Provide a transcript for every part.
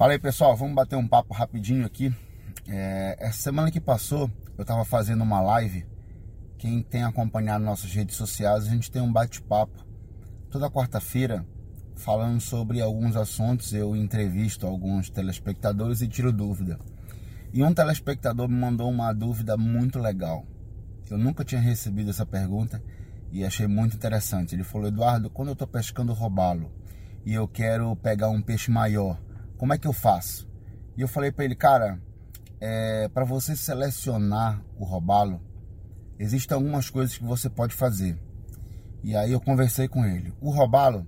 Fala aí pessoal, vamos bater um papo rapidinho aqui. É, essa semana que passou, eu estava fazendo uma live. Quem tem acompanhado nossas redes sociais, a gente tem um bate-papo toda quarta-feira falando sobre alguns assuntos. Eu entrevisto alguns telespectadores e tiro dúvida. E um telespectador me mandou uma dúvida muito legal. Eu nunca tinha recebido essa pergunta e achei muito interessante. Ele falou: Eduardo, quando eu estou pescando robalo e eu quero pegar um peixe maior como é que eu faço? E eu falei para ele, cara, é, para você selecionar o robalo, existem algumas coisas que você pode fazer. E aí eu conversei com ele. O robalo,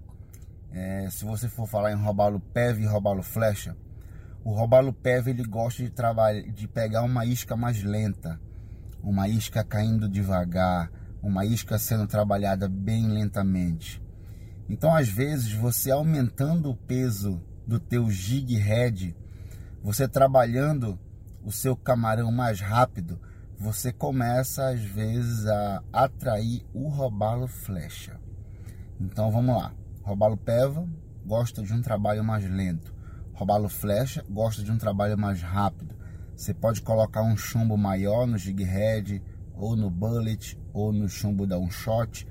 é, se você for falar em robalo PEV e robalo flecha, o robalo PEV ele gosta de trabalhar, de pegar uma isca mais lenta, uma isca caindo devagar, uma isca sendo trabalhada bem lentamente. Então, às vezes, você aumentando o peso do teu jig head, você trabalhando o seu camarão mais rápido, você começa às vezes a atrair o robalo flecha. Então vamos lá. Robalo peva gosta de um trabalho mais lento. Robalo flecha gosta de um trabalho mais rápido. Você pode colocar um chumbo maior no jig head, ou no bullet, ou no chumbo da um shot,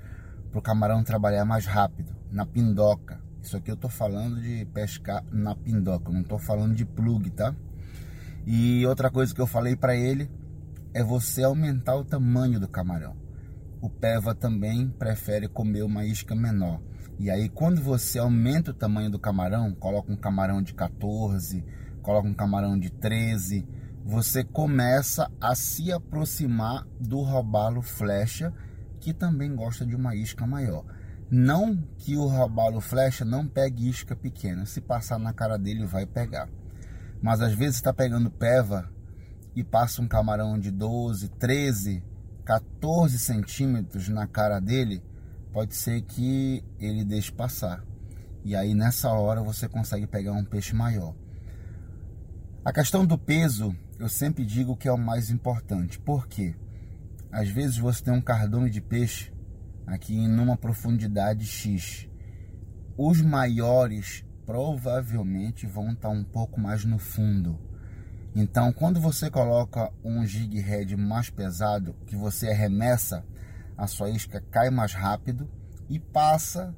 para o camarão trabalhar mais rápido. Na pindoca, isso aqui eu tô falando de pescar na pindoca, não tô falando de plug, tá? E outra coisa que eu falei para ele é você aumentar o tamanho do camarão. O peva também prefere comer uma isca menor. E aí quando você aumenta o tamanho do camarão, coloca um camarão de 14, coloca um camarão de 13, você começa a se aproximar do robalo flecha, que também gosta de uma isca maior. Não que o robalo flecha não pegue isca pequena. Se passar na cara dele, vai pegar. Mas às vezes está pegando peva e passa um camarão de 12, 13, 14 centímetros na cara dele, pode ser que ele deixe passar. E aí nessa hora você consegue pegar um peixe maior. A questão do peso, eu sempre digo que é o mais importante. Por quê? Às vezes você tem um cardume de peixe aqui em uma profundidade X. Os maiores provavelmente vão estar um pouco mais no fundo. Então, quando você coloca um jig head mais pesado, que você arremessa, a sua isca cai mais rápido e passa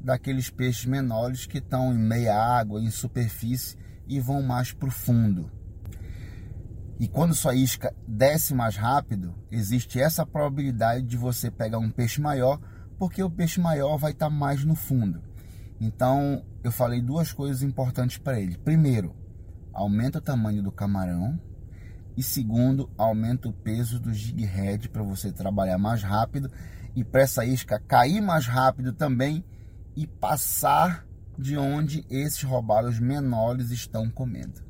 daqueles peixes menores que estão em meia água, em superfície e vão mais para o fundo. E quando sua isca desce mais rápido, existe essa probabilidade de você pegar um peixe maior, porque o peixe maior vai estar mais no fundo. Então, eu falei duas coisas importantes para ele. Primeiro, aumenta o tamanho do camarão. E segundo, aumenta o peso do jig head para você trabalhar mais rápido e para essa isca cair mais rápido também e passar de onde esses robalos menores estão comendo.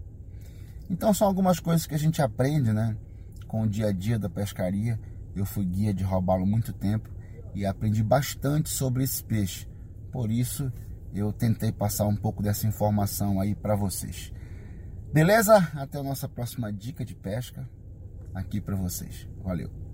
Então são algumas coisas que a gente aprende, né? Com o dia a dia da pescaria. Eu fui guia de robalo muito tempo e aprendi bastante sobre esse peixe. Por isso eu tentei passar um pouco dessa informação aí para vocês. Beleza? Até a nossa próxima dica de pesca aqui para vocês. Valeu.